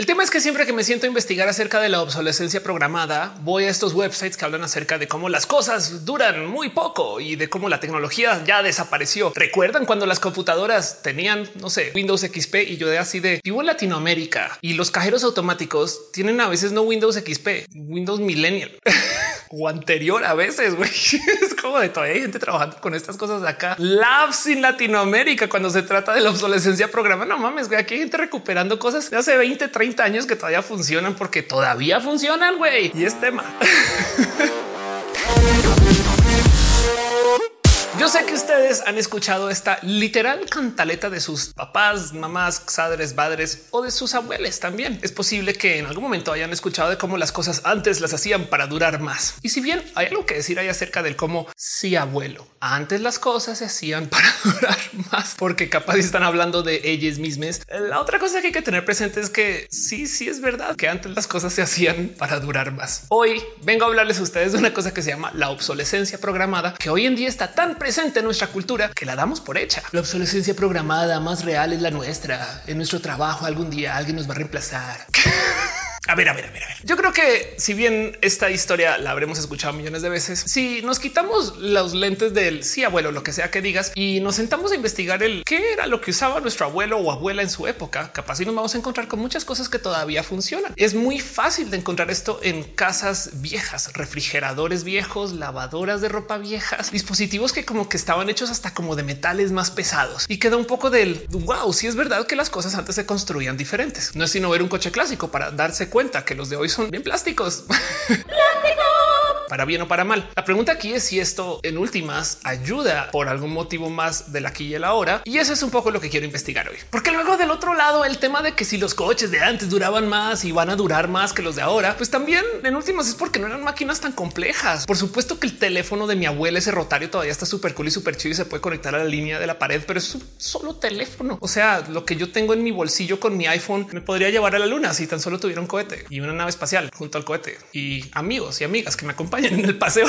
El tema es que siempre que me siento a investigar acerca de la obsolescencia programada, voy a estos websites que hablan acerca de cómo las cosas duran muy poco y de cómo la tecnología ya desapareció. ¿Recuerdan cuando las computadoras tenían, no sé, Windows XP y yo de así de vivo en Latinoamérica y los cajeros automáticos tienen a veces no Windows XP, Windows Millennial o anterior a veces, güey. Es como de todavía hay gente trabajando con estas cosas de acá. Labs en Latinoamérica cuando se trata de la obsolescencia programa. No mames, güey. Aquí hay gente recuperando cosas de hace 20, 30 años que todavía funcionan porque todavía funcionan, güey. Y es tema. Yo sé que ustedes han escuchado esta literal cantaleta de sus papás, mamás, padres, padres o de sus abuelos también. Es posible que en algún momento hayan escuchado de cómo las cosas antes las hacían para durar más. Y si bien hay algo que decir ahí acerca del cómo sí, abuelo, antes las cosas se hacían para durar más, porque capaz están hablando de ellas mismas. La otra cosa que hay que tener presente es que sí, sí es verdad que antes las cosas se hacían para durar más. Hoy vengo a hablarles a ustedes de una cosa que se llama la obsolescencia programada, que hoy en día está tan presente presente en nuestra cultura que la damos por hecha. La obsolescencia programada más real es la nuestra. En nuestro trabajo algún día alguien nos va a reemplazar. A ver, a ver, a ver, a ver. Yo creo que si bien esta historia la habremos escuchado millones de veces, si nos quitamos los lentes del sí, abuelo, lo que sea que digas, y nos sentamos a investigar el qué era lo que usaba nuestro abuelo o abuela en su época, capaz y nos vamos a encontrar con muchas cosas que todavía funcionan. Es muy fácil de encontrar esto en casas viejas, refrigeradores viejos, lavadoras de ropa viejas, dispositivos que como que estaban hechos hasta como de metales más pesados y queda un poco del wow. Si es verdad que las cosas antes se construían diferentes. No es sino ver un coche clásico para darse cuenta que los de hoy son bien plásticos. para bien o para mal. La pregunta aquí es si esto en últimas ayuda por algún motivo más del aquí y el ahora. Y eso es un poco lo que quiero investigar hoy. Porque luego del otro lado, el tema de que si los coches de antes duraban más y van a durar más que los de ahora, pues también en últimas es porque no eran máquinas tan complejas. Por supuesto que el teléfono de mi abuela, ese rotario todavía está súper cool y súper chido y se puede conectar a la línea de la pared, pero es un solo teléfono. O sea, lo que yo tengo en mi bolsillo con mi iPhone me podría llevar a la luna si tan solo tuviera un cohete y una nave espacial junto al cohete y amigos y amigas que me acompañan en el paseo.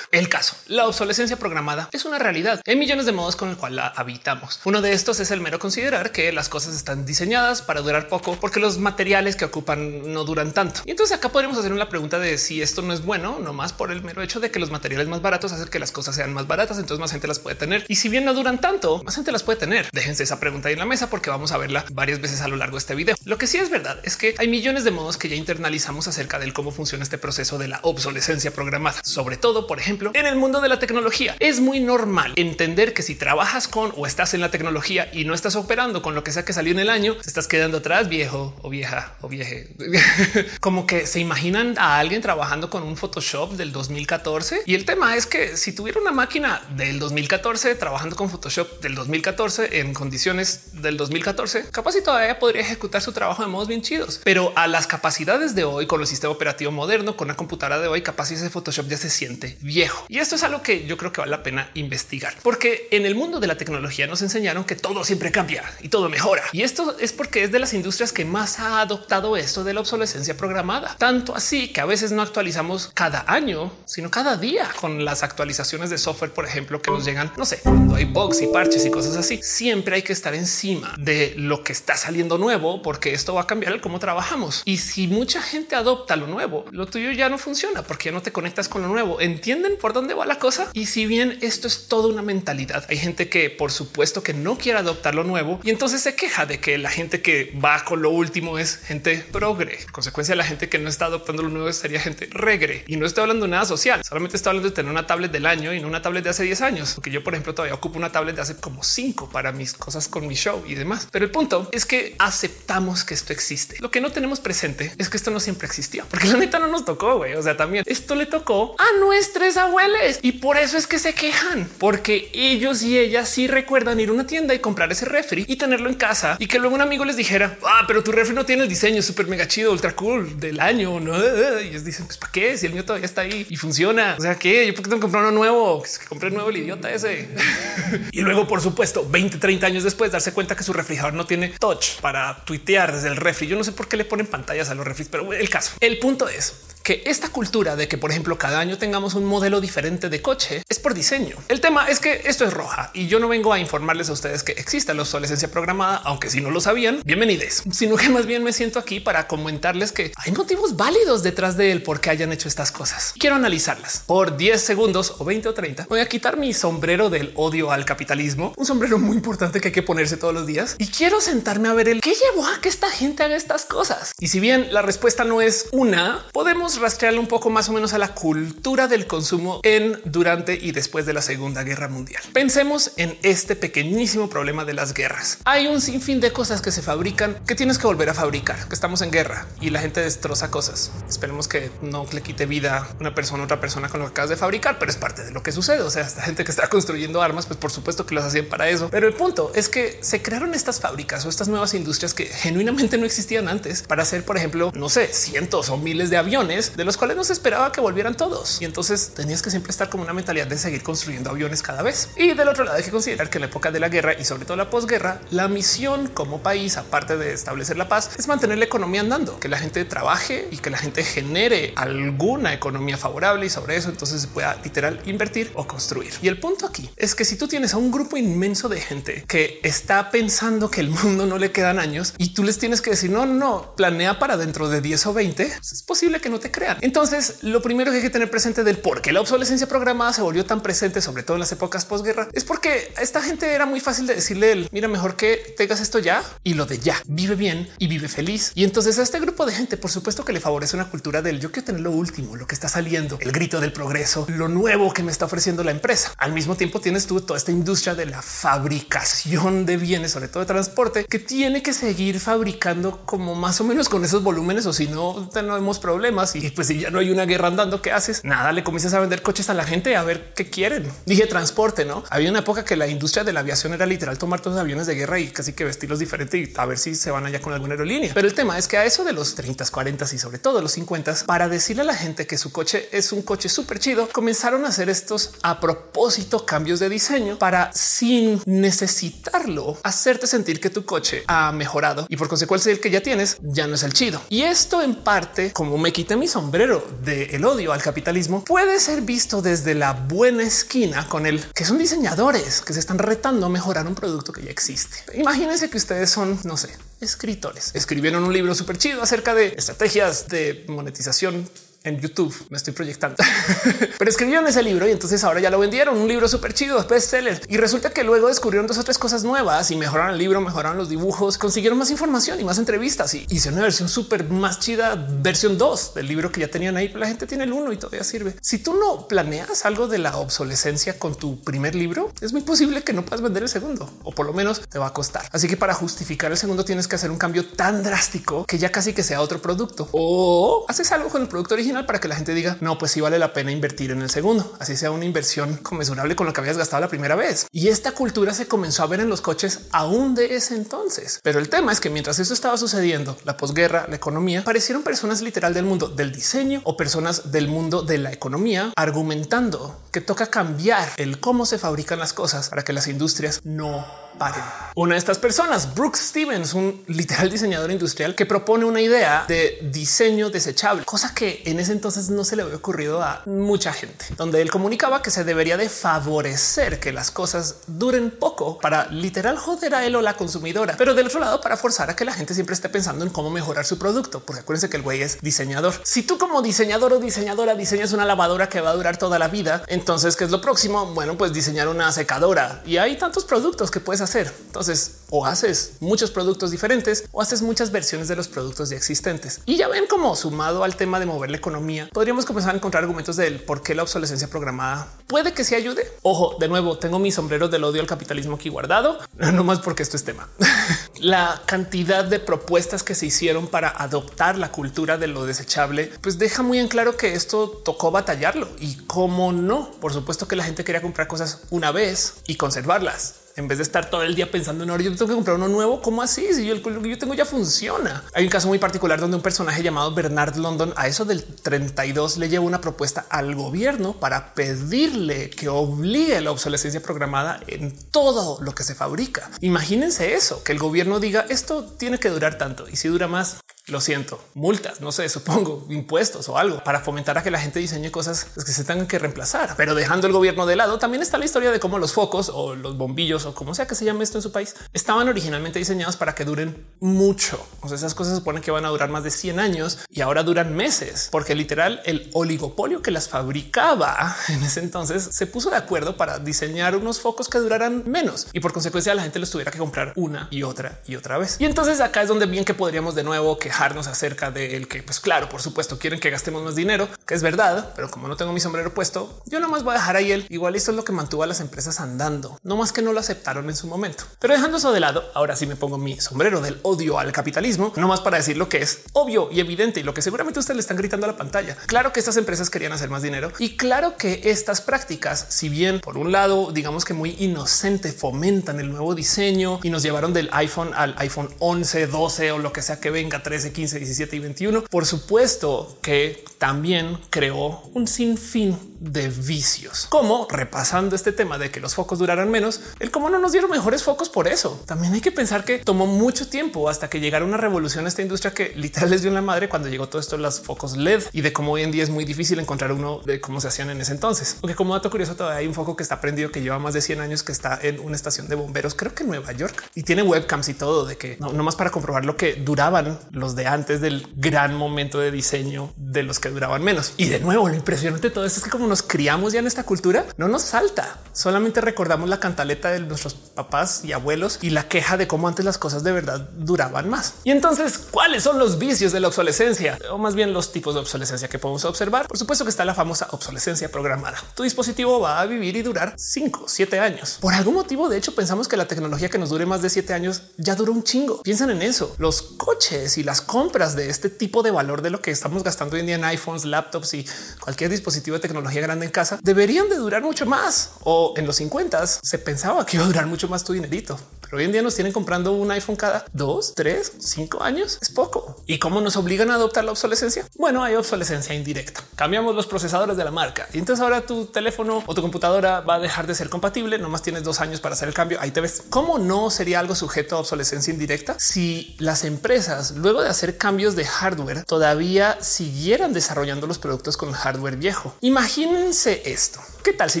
el caso, la obsolescencia programada es una realidad en millones de modos con el cual la habitamos. Uno de estos es el mero considerar que las cosas están diseñadas para durar poco porque los materiales que ocupan no duran tanto. Y entonces acá podríamos hacer una pregunta de si esto no es bueno, no más por el mero hecho de que los materiales más baratos hacen que las cosas sean más baratas, entonces más gente las puede tener. Y si bien no duran tanto, más gente las puede tener. Déjense esa pregunta ahí en la mesa porque vamos a verla varias veces a lo largo de este video. Lo que sí es verdad es que hay millones de modos que ya internalizamos acerca del cómo funciona este proceso de la obsolescencia programada, sobre todo, por ejemplo, en el mundo de la tecnología. Es muy normal entender que si trabajas con o estás en la tecnología y no estás operando con lo que sea que salió en el año, te estás quedando atrás, viejo o vieja o vieje. Como que se imaginan a alguien trabajando con un Photoshop del 2014 y el tema es que si tuviera una máquina del 2014 trabajando con Photoshop del 2014 en condiciones del 2014, capaz y todavía podría ejecutar su trabajo de modos bien chidos, pero a las capacidades de hoy con el sistema operativo moderno, con la computadora de hoy, capaz ese Photoshop ya se siente viejo. Y esto es algo que yo creo que vale la pena investigar, porque en el mundo de la tecnología nos enseñaron que todo siempre cambia y todo mejora. Y esto es porque es de las industrias que más ha adoptado esto de la obsolescencia programada. Tanto así que a veces no actualizamos cada año, sino cada día con las actualizaciones de software, por ejemplo, que nos llegan, no sé, cuando hay bugs y parches y cosas así. Siempre hay que estar encima de lo que está saliendo nuevo, porque esto va a cambiar el cómo trabajamos. Y si mucha gente adopta lo nuevo, lo tuyo ya no funciona porque no te conectas con lo nuevo. ¿Entienden por dónde va la cosa? Y si bien esto es toda una mentalidad, hay gente que por supuesto que no quiere adoptar lo nuevo y entonces se queja de que la gente que va con lo último es gente progre. consecuencia, la gente que no está adoptando lo nuevo sería gente regre. Y no estoy hablando de nada social, solamente estoy hablando de tener una tablet del año y no una tablet de hace 10 años. Porque yo, por ejemplo, todavía ocupo una tablet de hace como cinco para mis cosas con mi show y demás. Pero el punto es que aceptamos que esto existe. Lo que no tenemos presente es que esto no siempre existió, porque la neta no nos tocó. güey. O sea, también esto le tocó a nuestros abuelos y por eso es que se quejan, porque ellos y ellas sí recuerdan ir a una tienda y comprar ese refri y tenerlo en casa y que luego un amigo les dijera, ah, pero tu refri no tiene el diseño súper mega chido, ultra cool del año. No, y ellos dicen, pues para qué si el mío todavía está ahí y funciona. O sea que yo porque tengo que comprar uno nuevo, que compré nuevo el idiota ese. y luego, por supuesto, 20, 30 años después, darse cuenta que su refrigerador no tiene touch para tuitear desde el refri. Yo no sé por qué le ponen pantallas a los refris, pero el caso, el punto es que esta cultura de que, por ejemplo, cada año tengamos un modelo diferente de coche es por diseño. El tema es que esto es roja y yo no vengo a informarles a ustedes que exista la obsolescencia programada, aunque si no lo sabían, bienvenidos, sino que más bien me siento aquí para comentarles que hay motivos válidos detrás de él por qué hayan hecho estas cosas. Quiero analizarlas por 10 segundos o 20 o 30. Voy a quitar mi sombrero del odio al capitalismo, un sombrero muy importante que hay que ponerse todos los días y quiero sentarme a ver el qué llevó a que esta gente haga estas cosas. Y si bien la respuesta no es una, podemos rastrearle un poco más o menos a la cultura del consumo en, durante y después de la Segunda Guerra Mundial. Pensemos en este pequeñísimo problema de las guerras. Hay un sinfín de cosas que se fabrican que tienes que volver a fabricar, que estamos en guerra y la gente destroza cosas. Esperemos que no le quite vida una persona a otra persona con lo que acabas de fabricar, pero es parte de lo que sucede. O sea, esta gente que está construyendo armas, pues por supuesto que los hacían para eso. Pero el punto es que se crearon estas fábricas o estas nuevas industrias que genuinamente no existían antes para hacer, por ejemplo, no sé, cientos o miles de aviones de los cuales no se esperaba que volvieran todos. Y entonces tenías que siempre estar como una mentalidad de seguir construyendo aviones cada vez. Y del otro lado hay que considerar que en la época de la guerra y sobre todo la posguerra, la misión como país, aparte de establecer la paz, es mantener la economía andando, que la gente trabaje y que la gente genere alguna economía favorable y sobre eso entonces se pueda literal invertir o construir. Y el punto aquí es que si tú tienes a un grupo inmenso de gente que está pensando que el mundo no le quedan años y tú les tienes que decir no, no, planea para dentro de 10 o 20, pues es posible que no te crean. Entonces, lo primero que hay que tener presente del por qué la obsolescencia programada se volvió tan presente, sobre todo en las épocas posguerra, es porque a esta gente era muy fácil de decirle el mira, mejor que tengas esto ya y lo de ya vive bien y vive feliz. Y entonces a este grupo de gente, por supuesto que le favorece una cultura del yo quiero tener lo último, lo que está saliendo, el grito del progreso, lo nuevo que me está ofreciendo la empresa. Al mismo tiempo tienes tú toda esta industria de la fabricación de bienes, sobre todo de transporte, que tiene que seguir fabricando como más o menos con esos volúmenes o si no tenemos problemas pues si ya no hay una guerra andando, ¿qué haces? Nada, le comienzas a vender coches a la gente a ver qué quieren. Dije transporte, ¿no? Había una época que la industria de la aviación era literal tomar todos los aviones de guerra y casi que vestirlos diferente y a ver si se van allá con alguna aerolínea. Pero el tema es que a eso de los 30, 40 y sobre todo los 50, para decirle a la gente que su coche es un coche súper chido, comenzaron a hacer estos a propósito cambios de diseño para sin necesitarlo hacerte sentir que tu coche ha mejorado y por consecuencia el que ya tienes ya no es el chido. Y esto en parte, como me quité mi sombrero del el odio al capitalismo, puede ser visto desde la buena esquina con el que son diseñadores que se están retando a mejorar un producto que ya existe. Imagínense que ustedes son, no sé, escritores. Escribieron un libro súper chido acerca de estrategias de monetización en YouTube. Me estoy proyectando, pero escribieron ese libro y entonces ahora ya lo vendieron. Un libro súper chido, bestseller. Y resulta que luego descubrieron dos o tres cosas nuevas y mejoraron el libro, mejoraron los dibujos, consiguieron más información y más entrevistas y hice una versión súper más chida, versión 2 del libro que ya tenían ahí. La gente tiene el uno y todavía sirve. Si tú no planeas algo de la obsolescencia con tu primer libro, es muy posible que no puedas vender el segundo o por lo menos te va a costar. Así que para justificar el segundo tienes que hacer un cambio tan drástico que ya casi que sea otro producto o haces algo con el producto original para que la gente diga no, pues sí vale la pena invertir en el segundo, así sea una inversión conmensurable con lo que habías gastado la primera vez. Y esta cultura se comenzó a ver en los coches aún de ese entonces. Pero el tema es que mientras eso estaba sucediendo, la posguerra, la economía, parecieron personas literal del mundo del diseño o personas del mundo de la economía argumentando que toca cambiar el cómo se fabrican las cosas para que las industrias no paren. Una de estas personas, Brooks Stevens, un literal diseñador industrial que propone una idea de diseño desechable, cosa que en ese entonces no se le había ocurrido a mucha gente, donde él comunicaba que se debería de favorecer que las cosas duren poco para literal joder a él o la consumidora, pero del otro lado para forzar a que la gente siempre esté pensando en cómo mejorar su producto, porque acuérdense que el güey es diseñador. Si tú como diseñador o diseñadora diseñas una lavadora que va a durar toda la vida, entonces ¿qué es lo próximo? Bueno, pues diseñar una secadora y hay tantos productos que puedes hacer. Entonces o haces muchos productos diferentes o haces muchas versiones de los productos ya existentes. Y ya ven cómo sumado al tema de mover la economía, podríamos comenzar a encontrar argumentos del por qué la obsolescencia programada puede que se ayude. Ojo, de nuevo, tengo mi sombrero del odio al capitalismo aquí guardado, no más porque esto es tema. la cantidad de propuestas que se hicieron para adoptar la cultura de lo desechable, pues deja muy en claro que esto tocó batallarlo y cómo no. Por supuesto que la gente quería comprar cosas una vez y conservarlas en vez de estar todo el día pensando en ahora yo tengo que comprar uno nuevo. ¿Cómo así? Si yo el que yo tengo ya funciona. Hay un caso muy particular donde un personaje llamado Bernard London a eso del 32 le lleva una propuesta al gobierno para pedirle que obligue la obsolescencia programada en todo lo que se fabrica. Imagínense eso, que el gobierno diga esto tiene que durar tanto y si dura más, lo siento, multas, no sé, supongo impuestos o algo para fomentar a que la gente diseñe cosas que se tengan que reemplazar. Pero dejando el gobierno de lado, también está la historia de cómo los focos o los bombillos o como sea que se llame esto en su país estaban originalmente diseñados para que duren mucho. O sea, esas cosas se suponen que van a durar más de 100 años y ahora duran meses, porque literal el oligopolio que las fabricaba en ese entonces se puso de acuerdo para diseñar unos focos que duraran menos y por consecuencia la gente los tuviera que comprar una y otra y otra vez. Y entonces acá es donde bien que podríamos de nuevo quejarnos acerca de el que, pues claro, por supuesto, quieren que gastemos más dinero, que es verdad, pero como no tengo mi sombrero puesto, yo nomás voy a dejar ahí el igual. Esto es lo que mantuvo a las empresas andando, no más que no lo aceptaron en su momento. Pero dejando eso de lado, ahora sí me pongo mi sombrero del odio al capitalismo, no más para decir lo que es obvio y evidente y lo que seguramente ustedes le están gritando a la pantalla. Claro que estas empresas querían hacer más dinero y claro que estas prácticas, si bien por un lado, digamos que muy inocente, fomentan el nuevo diseño y nos llevaron del iPhone al iPhone 11, 12 o lo que sea que venga 13, 15, 17 y 21. Por supuesto que también creó un sinfín de vicios, como repasando este tema de que los focos duraran menos, el cómo no nos dieron mejores focos por eso. También hay que pensar que tomó mucho tiempo hasta que llegara una revolución a esta industria que literal les dio la madre cuando llegó todo esto los focos LED y de cómo hoy en día es muy difícil encontrar uno de cómo se hacían en ese entonces. Porque como dato curioso, todavía hay un foco que está prendido que lleva más de 100 años que está en una estación de bomberos, creo que en Nueva York y tiene webcams y todo de que no, más para comprobar lo que duraban los de antes del gran momento de diseño de los que duraban menos. Y de nuevo, lo impresionante de todo esto es que como nos criamos ya en esta cultura, no nos salta. Solamente recordamos la cantaleta de nuestros papás y abuelos y la queja de cómo antes las cosas de verdad duraban más. Y entonces, ¿cuáles son los vicios de la obsolescencia? O más bien los tipos de obsolescencia que podemos observar. Por supuesto que está la famosa obsolescencia programada. Tu dispositivo va a vivir y durar 5, 7 años. Por algún motivo, de hecho, pensamos que la tecnología que nos dure más de 7 años ya duró un chingo. Piensan en eso. Los coches y las compras de este tipo de valor de lo que estamos gastando hoy día en iPhones, laptops y cualquier dispositivo de tecnología grande en casa deberían de durar mucho más. O en los 50 se pensaba que iba a durar mucho más tu dinerito, hoy en día nos tienen comprando un iPhone cada dos, tres, cinco años. Es poco. ¿Y cómo nos obligan a adoptar la obsolescencia? Bueno, hay obsolescencia indirecta. Cambiamos los procesadores de la marca y entonces ahora tu teléfono o tu computadora va a dejar de ser compatible. Nomás tienes dos años para hacer el cambio. Ahí te ves. ¿Cómo no sería algo sujeto a obsolescencia indirecta si las empresas, luego de hacer cambios de hardware, todavía siguieran desarrollando los productos con hardware viejo? Imagínense esto. ¿Qué tal si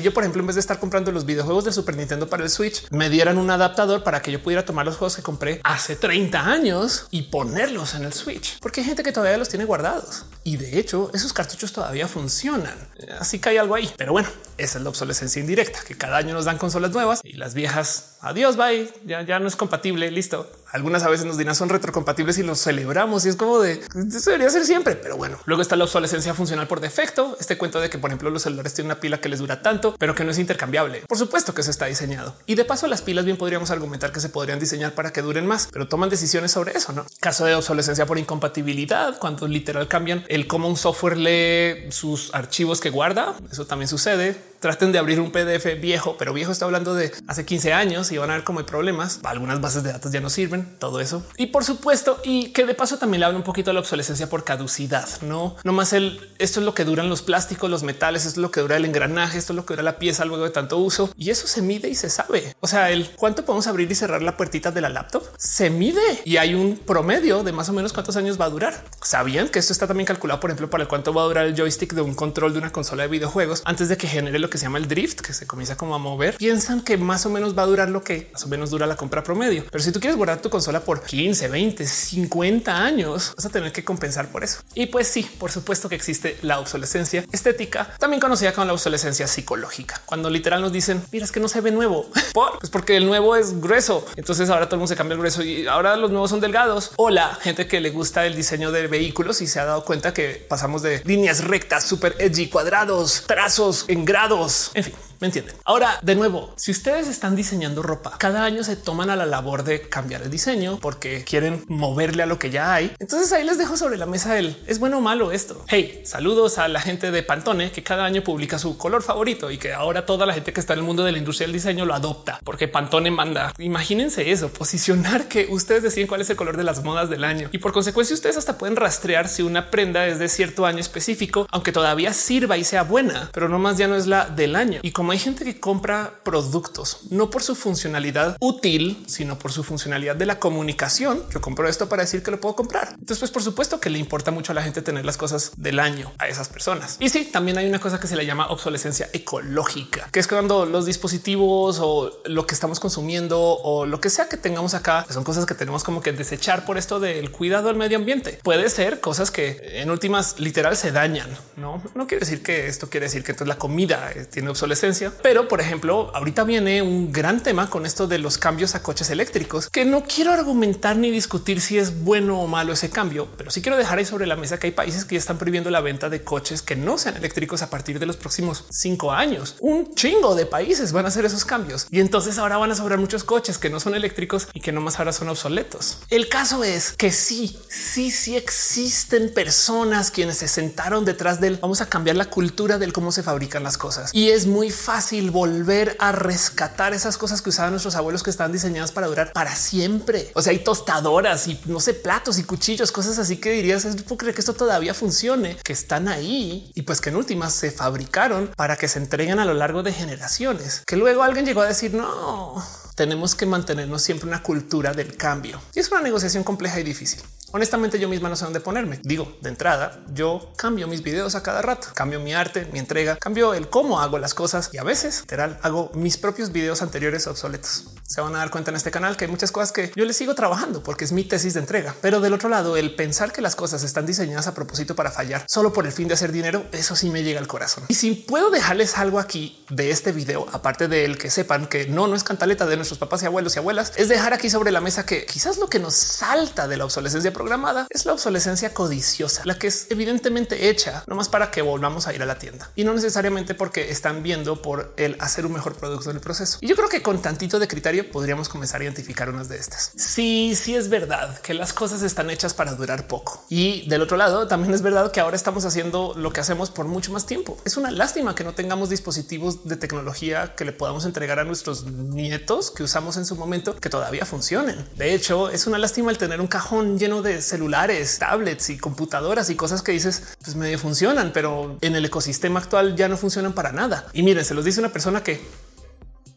yo, por ejemplo, en vez de estar comprando los videojuegos de Super Nintendo para el Switch, me dieran un adaptador para que yo pudiera tomar los juegos que compré hace 30 años y ponerlos en el Switch? Porque hay gente que todavía los tiene guardados y de hecho esos cartuchos todavía funcionan. Así que hay algo ahí. Pero bueno, esa es la obsolescencia indirecta, que cada año nos dan consolas nuevas y las viejas, adiós, bye, ya, ya no es compatible, listo. Algunas a veces nos dirán son retrocompatibles y los celebramos y es como de eso debería ser siempre. Pero bueno, luego está la obsolescencia funcional por defecto. Este cuento de que, por ejemplo, los celulares tienen una pila que les dura tanto, pero que no es intercambiable. Por supuesto que se está diseñado y de paso, las pilas bien podríamos argumentar que se podrían diseñar para que duren más, pero toman decisiones sobre eso. No caso de obsolescencia por incompatibilidad, cuando literal cambian el cómo un software lee sus archivos que guarda. Eso también sucede traten de abrir un PDF viejo, pero viejo está hablando de hace 15 años y van a ver cómo hay problemas. Algunas bases de datos ya no sirven, todo eso. Y por supuesto, y que de paso también le habla un poquito de la obsolescencia por caducidad. No, no más el esto es lo que duran los plásticos, los metales, esto es lo que dura el engranaje, esto es lo que dura la pieza luego de tanto uso y eso se mide y se sabe. O sea, el cuánto podemos abrir y cerrar la puertita de la laptop se mide y hay un promedio de más o menos cuántos años va a durar. Sabían que esto está también calculado, por ejemplo, para el cuánto va a durar el joystick de un control de una consola de videojuegos antes de que genere lo que se llama el drift, que se comienza como a mover, piensan que más o menos va a durar lo que más o menos dura la compra promedio. Pero si tú quieres guardar tu consola por 15, 20, 50 años, vas a tener que compensar por eso. Y pues sí, por supuesto que existe la obsolescencia estética, también conocida como la obsolescencia psicológica, cuando literal nos dicen, mira, es que no se ve nuevo, ¿Por? Pues porque el nuevo es grueso. Entonces ahora todo el mundo se cambia el grueso y ahora los nuevos son delgados. O la gente que le gusta el diseño de vehículos y se ha dado cuenta que pasamos de líneas rectas, super edgy, cuadrados, trazos en grados, en fin. ¿Me entienden? Ahora, de nuevo, si ustedes están diseñando ropa, cada año se toman a la labor de cambiar el diseño porque quieren moverle a lo que ya hay. Entonces ahí les dejo sobre la mesa el es bueno o malo esto. Hey, saludos a la gente de Pantone que cada año publica su color favorito y que ahora toda la gente que está en el mundo de la industria del diseño lo adopta porque Pantone manda. Imagínense eso, posicionar que ustedes deciden cuál es el color de las modas del año y por consecuencia ustedes hasta pueden rastrear si una prenda es de cierto año específico, aunque todavía sirva y sea buena, pero no más ya no es la del año. Y como hay gente que compra productos no por su funcionalidad útil, sino por su funcionalidad de la comunicación, yo compro esto para decir que lo puedo comprar. Entonces, pues por supuesto que le importa mucho a la gente tener las cosas del año a esas personas. Y sí, también hay una cosa que se le llama obsolescencia ecológica, que es cuando los dispositivos o lo que estamos consumiendo o lo que sea que tengamos acá son cosas que tenemos como que desechar por esto del cuidado al medio ambiente. Puede ser cosas que en últimas literal se dañan. No, no quiere decir que esto quiere decir que entonces la comida eh, tiene obsolescencia, pero por ejemplo, ahorita viene un gran tema con esto de los cambios a coches eléctricos que no quiero argumentar ni discutir si es bueno o malo ese cambio, pero sí quiero dejar ahí sobre la mesa que hay países que ya están prohibiendo la venta de coches que no sean eléctricos a partir de los próximos cinco años. Un chingo de países van a hacer esos cambios y entonces ahora van a sobrar muchos coches que no son eléctricos y que no más ahora son obsoletos. El caso es que sí, sí, sí existen personas quienes se sentaron detrás del vamos a cambiar la cultura del cómo se fabrican las cosas y es muy fácil volver a rescatar esas cosas que usaban nuestros abuelos que están diseñadas para durar para siempre. O sea, hay tostadoras y no sé, platos y cuchillos, cosas así que dirías, es creer que esto todavía funcione, que están ahí y pues que en últimas se fabricaron para que se entreguen a lo largo de generaciones, que luego alguien llegó a decir no, tenemos que mantenernos siempre una cultura del cambio. Y es una negociación compleja y difícil. Honestamente, yo misma no sé dónde ponerme. Digo, de entrada, yo cambio mis videos a cada rato, cambio mi arte, mi entrega, cambio el cómo hago las cosas y a veces literal hago mis propios videos anteriores obsoletos. Se van a dar cuenta en este canal que hay muchas cosas que yo les sigo trabajando porque es mi tesis de entrega. Pero del otro lado, el pensar que las cosas están diseñadas a propósito para fallar solo por el fin de hacer dinero, eso sí me llega al corazón. Y si puedo dejarles algo aquí de este video, aparte del que sepan que no, no es cantaleta de nuestros papás y abuelos y abuelas, es dejar aquí sobre la mesa que quizás lo que nos salta de la obsolescencia programada es la obsolescencia codiciosa, la que es evidentemente hecha nomás para que volvamos a ir a la tienda y no necesariamente porque están viendo por el hacer un mejor producto en el proceso. Y yo creo que con tantito de criterio podríamos comenzar a identificar unas de estas. Sí, sí es verdad que las cosas están hechas para durar poco. Y del otro lado, también es verdad que ahora estamos haciendo lo que hacemos por mucho más tiempo. Es una lástima que no tengamos dispositivos de tecnología que le podamos entregar a nuestros nietos que usamos en su momento que todavía funcionen. De hecho, es una lástima el tener un cajón lleno de celulares tablets y computadoras y cosas que dices, pues medio funcionan, pero en el ecosistema actual ya no funcionan para nada. Y miren, se los dice una persona que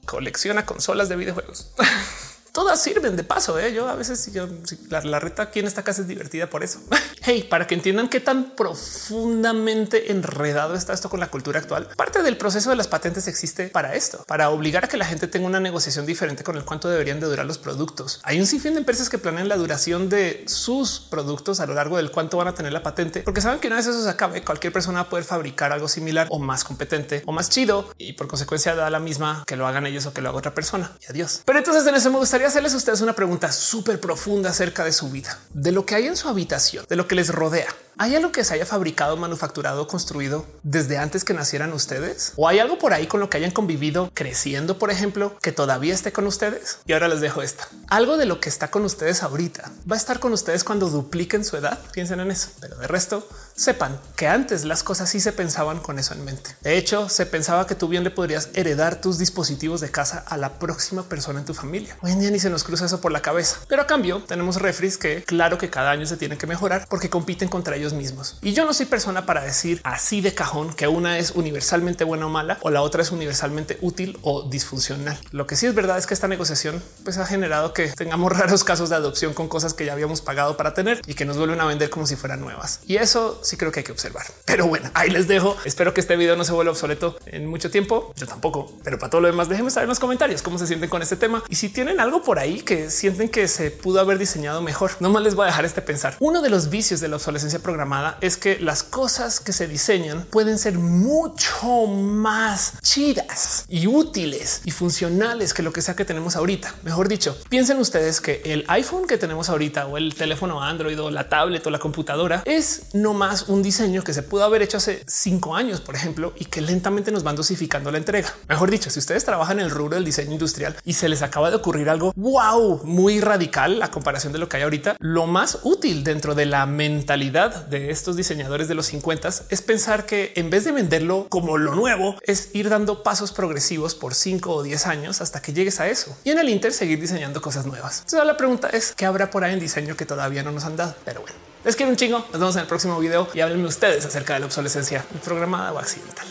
colecciona consolas de videojuegos. todas sirven de paso. ¿eh? Yo a veces yo, la, reta aquí en esta casa es divertida por eso. hey, para que entiendan qué tan profundamente enredado está esto con la cultura actual. Parte del proceso de las patentes existe para esto, para obligar a que la gente tenga una negociación diferente con el cuánto deberían de durar los productos. Hay un sinfín de empresas que planean la duración de sus productos a lo largo del cuánto van a tener la patente, porque saben que una vez eso se acabe, cualquier persona va a poder fabricar algo similar o más competente o más chido y por consecuencia da la misma que lo hagan ellos o que lo haga otra persona. Y adiós. Pero entonces en eso me gustaría hacerles a ustedes una pregunta súper profunda acerca de su vida, de lo que hay en su habitación, de lo que les rodea. ¿Hay algo que se haya fabricado, manufacturado, construido desde antes que nacieran ustedes? ¿O hay algo por ahí con lo que hayan convivido creciendo, por ejemplo, que todavía esté con ustedes? Y ahora les dejo esta. Algo de lo que está con ustedes ahorita va a estar con ustedes cuando dupliquen su edad. Piensen en eso. Pero de resto, sepan que antes las cosas sí se pensaban con eso en mente. De hecho, se pensaba que tú bien le podrías heredar tus dispositivos de casa a la próxima persona en tu familia. Hoy en día ni se nos cruza eso por la cabeza. Pero a cambio tenemos refris que claro que cada año se tienen que mejorar porque compiten contra ellos mismos. Y yo no soy persona para decir así de cajón que una es universalmente buena o mala o la otra es universalmente útil o disfuncional. Lo que sí es verdad es que esta negociación pues ha generado que tengamos raros casos de adopción con cosas que ya habíamos pagado para tener y que nos vuelven a vender como si fueran nuevas. Y eso sí creo que hay que observar. Pero bueno, ahí les dejo. Espero que este video no se vuelva obsoleto en mucho tiempo. Yo tampoco, pero para todo lo demás, déjenme saber en los comentarios cómo se sienten con este tema y si tienen algo por ahí que sienten que se pudo haber diseñado mejor. No más les voy a dejar este pensar. Uno de los vicios de la obsolescencia programada es que las cosas que se diseñan pueden ser mucho más chidas y útiles y funcionales que lo que sea que tenemos ahorita. Mejor dicho, piensen ustedes que el iPhone que tenemos ahorita o el teléfono Android o la tablet o la computadora es no más un diseño que se pudo haber hecho hace cinco años, por ejemplo, y que lentamente nos van dosificando la entrega. Mejor dicho, si ustedes trabajan en el rubro del diseño industrial y se les acaba de ocurrir algo wow, muy radical a comparación de lo que hay ahorita, lo más útil dentro de la mentalidad de estos diseñadores de los 50 es pensar que en vez de venderlo como lo nuevo, es ir dando pasos progresivos por 5 o 10 años hasta que llegues a eso. Y en el Inter seguir diseñando cosas nuevas. Entonces la pregunta es qué habrá por ahí en diseño que todavía no nos han dado. Pero bueno, les quiero un chingo. Nos vemos en el próximo video y háblenme ustedes acerca de la obsolescencia programada o accidental.